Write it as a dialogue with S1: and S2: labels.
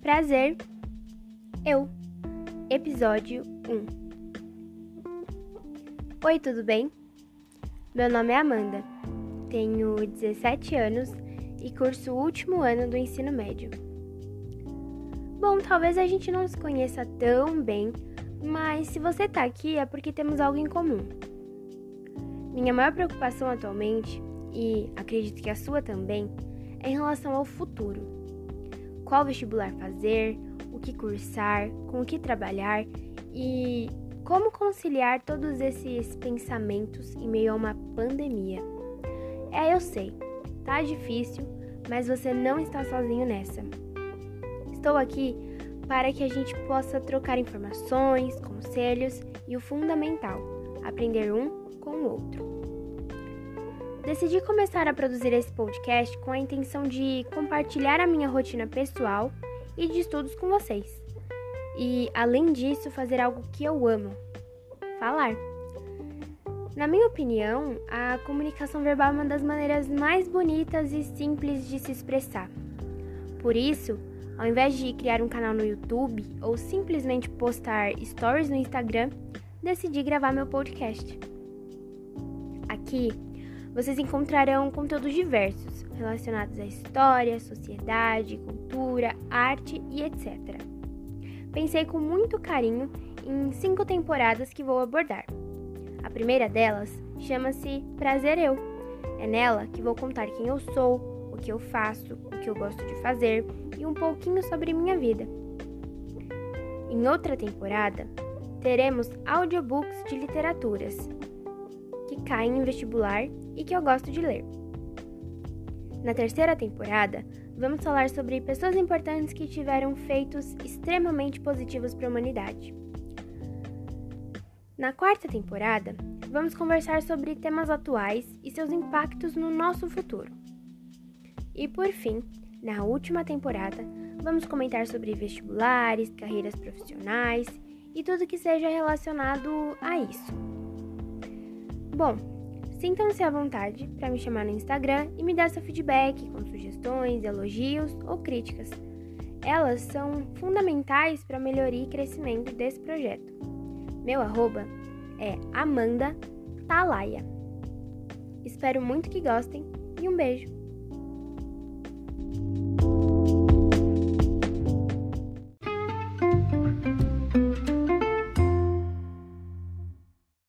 S1: Prazer, eu, episódio 1. Oi, tudo bem? Meu nome é Amanda, tenho 17 anos e curso o último ano do ensino médio. Bom, talvez a gente não se conheça tão bem, mas se você tá aqui é porque temos algo em comum. Minha maior preocupação atualmente, e acredito que a sua também, é em relação ao futuro. Qual vestibular fazer, o que cursar, com o que trabalhar e como conciliar todos esses pensamentos em meio a uma pandemia. É, eu sei, tá difícil, mas você não está sozinho nessa. Estou aqui para que a gente possa trocar informações, conselhos e o fundamental, aprender um com o outro. Decidi começar a produzir esse podcast com a intenção de compartilhar a minha rotina pessoal e de estudos com vocês. E, além disso, fazer algo que eu amo: falar. Na minha opinião, a comunicação verbal é uma das maneiras mais bonitas e simples de se expressar. Por isso, ao invés de criar um canal no YouTube ou simplesmente postar stories no Instagram, decidi gravar meu podcast. Aqui, vocês encontrarão conteúdos diversos relacionados à história, sociedade, cultura, arte e etc. Pensei com muito carinho em cinco temporadas que vou abordar. A primeira delas chama-se Prazer Eu. É nela que vou contar quem eu sou, o que eu faço, o que eu gosto de fazer e um pouquinho sobre minha vida. Em outra temporada, teremos audiobooks de literaturas que caem em vestibular e que eu gosto de ler. Na terceira temporada, vamos falar sobre pessoas importantes que tiveram feitos extremamente positivos para a humanidade. Na quarta temporada, vamos conversar sobre temas atuais e seus impactos no nosso futuro. E por fim, na última temporada, vamos comentar sobre vestibulares, carreiras profissionais e tudo que seja relacionado a isso. Bom, sintam-se à vontade para me chamar no Instagram e me dar seu feedback com sugestões, elogios ou críticas. Elas são fundamentais para a melhoria e crescimento desse projeto. Meu arroba é Amanda Talaia. Espero muito que gostem e um beijo!